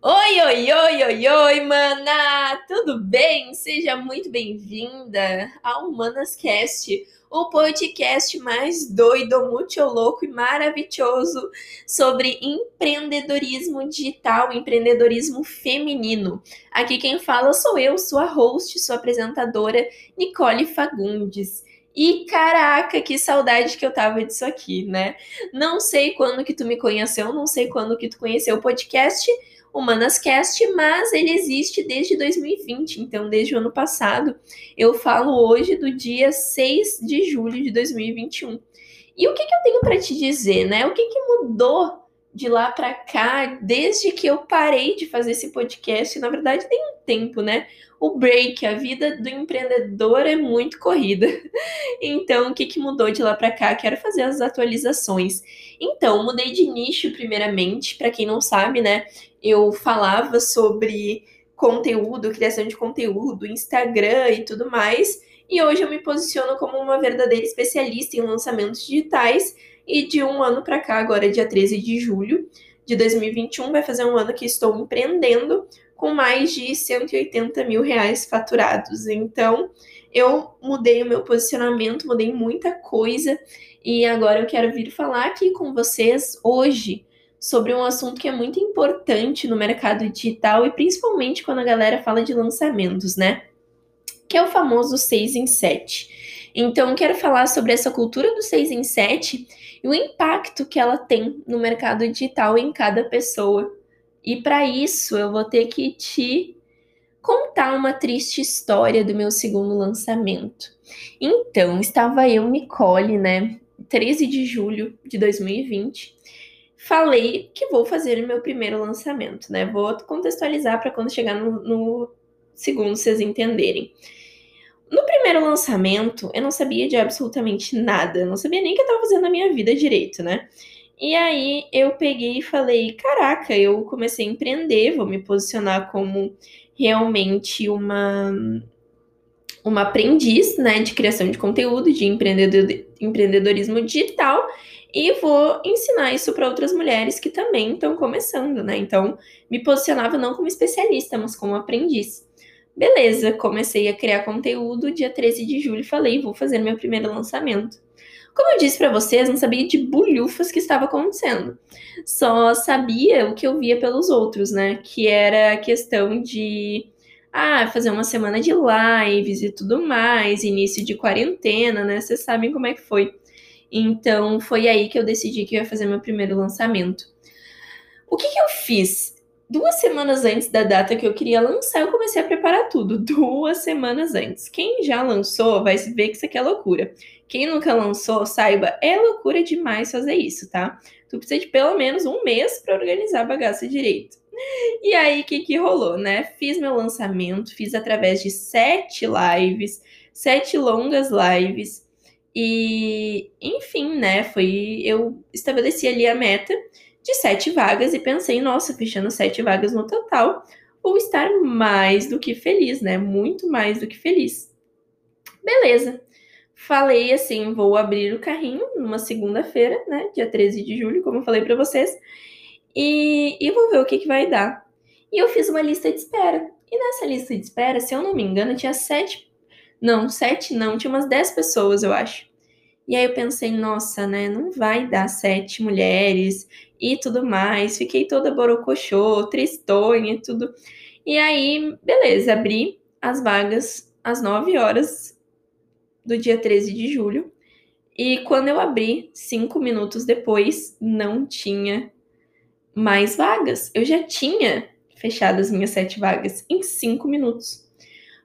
Oi, oi, oi, oi, oi, mana! Tudo bem? Seja muito bem-vinda ao Manascast, o podcast mais doido, muito louco e maravilhoso sobre empreendedorismo digital, empreendedorismo feminino. Aqui quem fala sou eu, sua host, sua apresentadora, Nicole Fagundes. E caraca, que saudade que eu tava disso aqui, né? Não sei quando que tu me conheceu, não sei quando que tu conheceu o podcast, Humanascast, mas ele existe desde 2020, então desde o ano passado. Eu falo hoje do dia 6 de julho de 2021. E o que, que eu tenho para te dizer, né? O que, que mudou de lá para cá desde que eu parei de fazer esse podcast? Na verdade, tem um tempo, né? O break, a vida do empreendedor é muito corrida. Então, o que, que mudou de lá para cá? Quero fazer as atualizações. Então, mudei de nicho primeiramente, para quem não sabe, né? eu falava sobre conteúdo, criação de conteúdo, Instagram e tudo mais. E hoje eu me posiciono como uma verdadeira especialista em lançamentos digitais. E de um ano para cá, agora dia 13 de julho de 2021, vai fazer um ano que estou empreendendo com mais de 180 mil reais faturados. Então, eu mudei o meu posicionamento, mudei muita coisa. E agora eu quero vir falar aqui com vocês hoje sobre um assunto que é muito importante no mercado digital e principalmente quando a galera fala de lançamentos, né? Que é o famoso 6 em 7. Então, quero falar sobre essa cultura do 6 em 7 e o impacto que ela tem no mercado digital em cada pessoa. E para isso, eu vou ter que te contar uma triste história do meu segundo lançamento. Então, estava eu, Nicole, né? 13 de julho de 2020 falei que vou fazer o meu primeiro lançamento, né? Vou contextualizar para quando chegar no, no segundo vocês entenderem. Primeiro lançamento, eu não sabia de absolutamente nada, eu não sabia nem o que eu estava fazendo na minha vida direito, né? E aí eu peguei e falei: caraca, eu comecei a empreender, vou me posicionar como realmente uma uma aprendiz, né, de criação de conteúdo, de empreendedor, empreendedorismo digital e vou ensinar isso para outras mulheres que também estão começando, né? Então, me posicionava não como especialista, mas como aprendiz. Beleza, comecei a criar conteúdo dia 13 de julho, falei, vou fazer meu primeiro lançamento. Como eu disse para vocês, não sabia de bulhufas que estava acontecendo. Só sabia o que eu via pelos outros, né? Que era a questão de ah, fazer uma semana de lives e tudo mais, início de quarentena, né? Vocês sabem como é que foi. Então foi aí que eu decidi que eu ia fazer meu primeiro lançamento. O que, que eu fiz? Duas semanas antes da data que eu queria lançar, eu comecei a preparar tudo. Duas semanas antes. Quem já lançou vai ver que isso aqui é loucura. Quem nunca lançou, saiba, é loucura demais fazer isso, tá? Tu precisa de pelo menos um mês para organizar a bagaça direito. E aí, o que, que rolou, né? Fiz meu lançamento, fiz através de sete lives, sete longas lives. E, enfim, né, foi. Eu estabeleci ali a meta de sete vagas e pensei, nossa, fechando sete vagas no total, vou estar mais do que feliz, né? Muito mais do que feliz. Beleza. Falei assim, vou abrir o carrinho numa segunda-feira, né? Dia 13 de julho, como eu falei para vocês. E, e vou ver o que, que vai dar. E eu fiz uma lista de espera. E nessa lista de espera, se eu não me engano, tinha sete. Não, sete não, tinha umas dez pessoas, eu acho. E aí eu pensei, nossa, né, não vai dar sete mulheres e tudo mais. Fiquei toda borocochô, tristonha e tudo. E aí, beleza, abri as vagas às 9 horas do dia 13 de julho. E quando eu abri, cinco minutos depois, não tinha mais vagas. Eu já tinha fechado as minhas sete vagas em cinco minutos.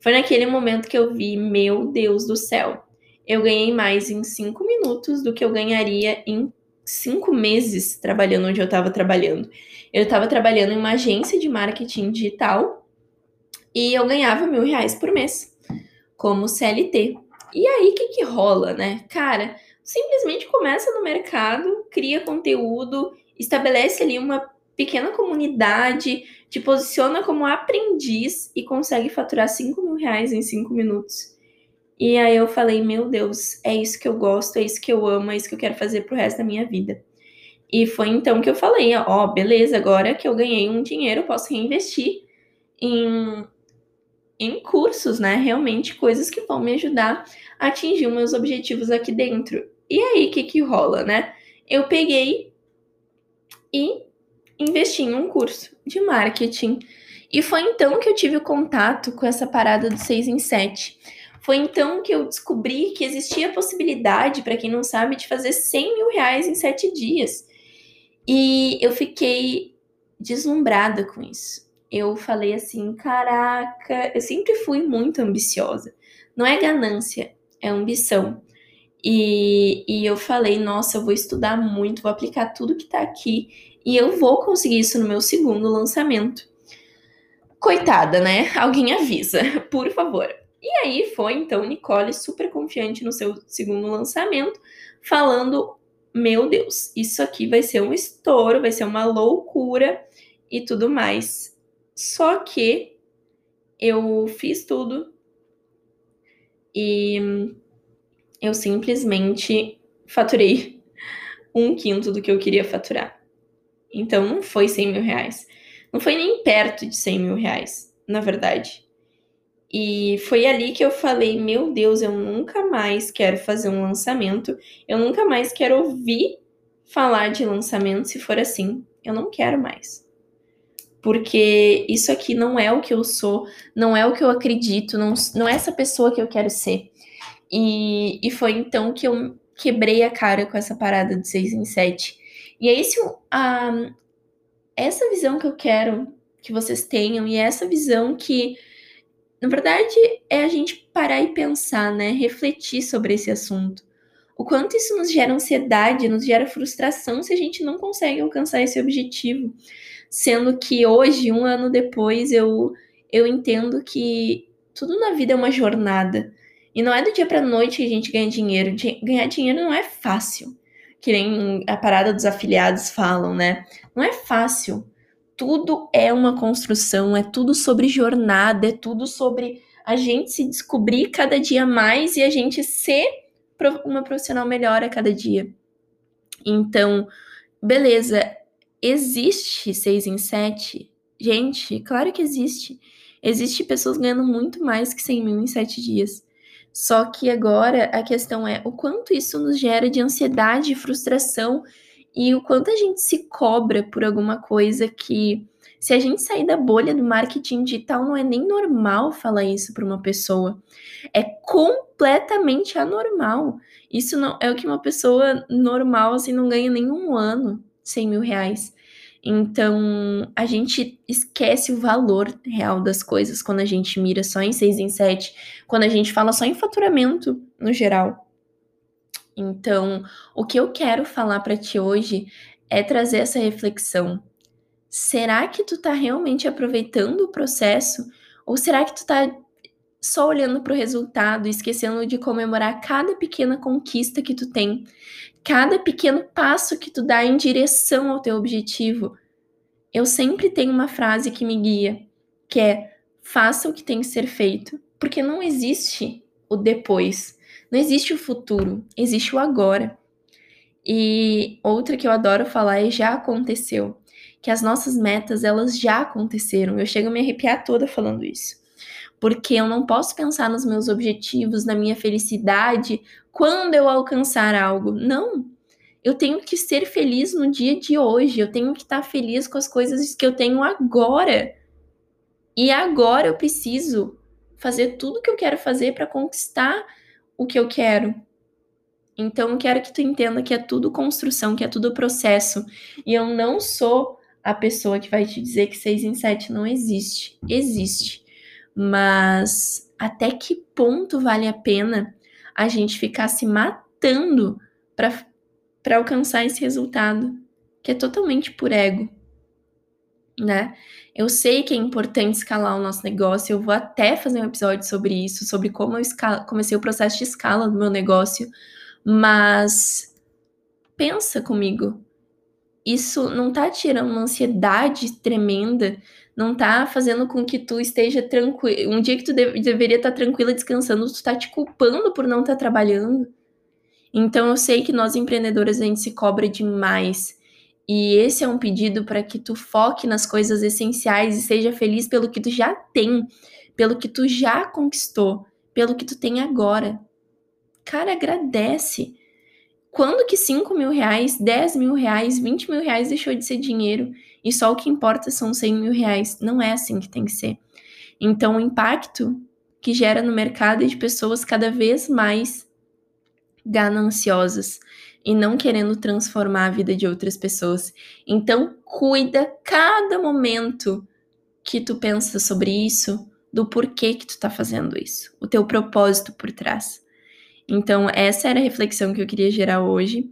Foi naquele momento que eu vi, meu Deus do céu, eu ganhei mais em cinco minutos do que eu ganharia em cinco meses trabalhando onde eu estava trabalhando. Eu estava trabalhando em uma agência de marketing digital e eu ganhava mil reais por mês como CLT. E aí, o que, que rola, né? Cara, simplesmente começa no mercado, cria conteúdo, estabelece ali uma pequena comunidade, te posiciona como aprendiz e consegue faturar 5 mil reais em 5 minutos. E aí eu falei, meu Deus, é isso que eu gosto, é isso que eu amo, é isso que eu quero fazer pro resto da minha vida. E foi então que eu falei, ó, beleza, agora que eu ganhei um dinheiro, eu posso reinvestir em, em cursos, né? Realmente coisas que vão me ajudar a atingir meus objetivos aqui dentro. E aí, o que que rola, né? Eu peguei e investi em um curso de marketing. E foi então que eu tive o contato com essa parada do 6 em 7. Foi então que eu descobri que existia a possibilidade, para quem não sabe, de fazer 100 mil reais em 7 dias. E eu fiquei deslumbrada com isso. Eu falei assim: caraca, eu sempre fui muito ambiciosa. Não é ganância, é ambição. E, e eu falei: nossa, eu vou estudar muito, vou aplicar tudo que tá aqui e eu vou conseguir isso no meu segundo lançamento. Coitada, né? Alguém avisa, por favor. E aí foi então Nicole super confiante no seu segundo lançamento, falando meu Deus, isso aqui vai ser um estouro, vai ser uma loucura e tudo mais. Só que eu fiz tudo e eu simplesmente faturei um quinto do que eu queria faturar. Então não foi 100 mil reais. Não foi nem perto de 100 mil reais, na verdade. E foi ali que eu falei: meu Deus, eu nunca mais quero fazer um lançamento, eu nunca mais quero ouvir falar de lançamento se for assim. Eu não quero mais. Porque isso aqui não é o que eu sou, não é o que eu acredito, não, não é essa pessoa que eu quero ser. E, e foi então que eu quebrei a cara com essa parada de 6 em 7. E é esse, a, essa visão que eu quero que vocês tenham, e é essa visão que na verdade, é a gente parar e pensar, né? Refletir sobre esse assunto. O quanto isso nos gera ansiedade, nos gera frustração se a gente não consegue alcançar esse objetivo. Sendo que hoje, um ano depois, eu, eu entendo que tudo na vida é uma jornada. E não é do dia para noite que a gente ganha dinheiro. Ganhar dinheiro não é fácil. Que nem a parada dos afiliados falam, né? Não é fácil tudo é uma construção, é tudo sobre jornada, é tudo sobre a gente se descobrir cada dia mais e a gente ser uma profissional melhor a cada dia. Então, beleza, existe seis em sete? Gente, claro que existe. Existe pessoas ganhando muito mais que 100 mil em sete dias. Só que agora a questão é o quanto isso nos gera de ansiedade frustração e o quanto a gente se cobra por alguma coisa que se a gente sair da bolha do marketing digital, não é nem normal falar isso para uma pessoa. É completamente anormal. Isso não é o que uma pessoa normal assim não ganha nem um ano 100 mil reais. Então, a gente esquece o valor real das coisas quando a gente mira só em 6 em 7, quando a gente fala só em faturamento no geral. Então, o que eu quero falar para ti hoje é trazer essa reflexão. Será que tu tá realmente aproveitando o processo ou será que tu tá só olhando para o resultado esquecendo de comemorar cada pequena conquista que tu tem, cada pequeno passo que tu dá em direção ao teu objetivo? Eu sempre tenho uma frase que me guia, que é: faça o que tem que ser feito, porque não existe o depois. Não existe o futuro, existe o agora. E outra que eu adoro falar é já aconteceu, que as nossas metas elas já aconteceram. Eu chego a me arrepiar toda falando isso. Porque eu não posso pensar nos meus objetivos, na minha felicidade quando eu alcançar algo. Não. Eu tenho que ser feliz no dia de hoje. Eu tenho que estar feliz com as coisas que eu tenho agora. E agora eu preciso fazer tudo que eu quero fazer para conquistar o que eu quero. Então, eu quero que tu entenda que é tudo construção, que é tudo processo. E eu não sou a pessoa que vai te dizer que 6 em 7 não existe. Existe. Mas até que ponto vale a pena a gente ficar se matando para alcançar esse resultado, que é totalmente por ego, né? Eu sei que é importante escalar o nosso negócio, eu vou até fazer um episódio sobre isso, sobre como eu comecei o processo de escala do meu negócio, mas pensa comigo. Isso não tá tirando uma ansiedade tremenda, não tá fazendo com que tu esteja tranquilo. Um dia que tu deve, deveria estar tá tranquila descansando, tu tá te culpando por não estar tá trabalhando. Então eu sei que nós empreendedoras a gente se cobra demais. E esse é um pedido para que tu foque nas coisas essenciais e seja feliz pelo que tu já tem, pelo que tu já conquistou, pelo que tu tem agora. Cara, agradece. Quando que 5 mil reais, 10 mil reais, 20 mil reais deixou de ser dinheiro e só o que importa são 100 mil reais? Não é assim que tem que ser. Então, o impacto que gera no mercado é de pessoas cada vez mais gananciosas e não querendo transformar a vida de outras pessoas. Então, cuida cada momento que tu pensa sobre isso, do porquê que tu tá fazendo isso, o teu propósito por trás. Então, essa era a reflexão que eu queria gerar hoje.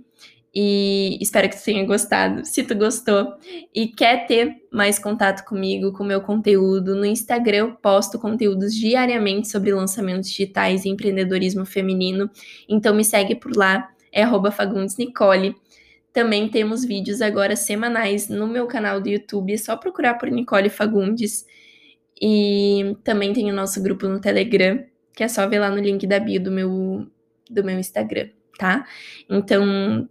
E espero que tu tenha gostado. Se tu gostou e quer ter mais contato comigo, com meu conteúdo, no Instagram eu posto conteúdos diariamente sobre lançamentos digitais e empreendedorismo feminino. Então me segue por lá, é @fagundesnicole. Também temos vídeos agora semanais no meu canal do YouTube, é só procurar por Nicole Fagundes. E também tem o nosso grupo no Telegram, que é só ver lá no link da bio do meu, do meu Instagram, tá? Então,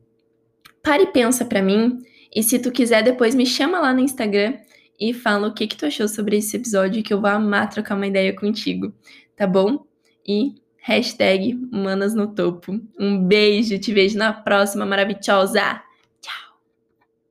para e pensa para mim. E se tu quiser, depois me chama lá no Instagram e fala o que, que tu achou sobre esse episódio, que eu vou amar trocar uma ideia contigo, tá bom? E hashtag Manas no Topo. Um beijo, te vejo na próxima maravilhosa!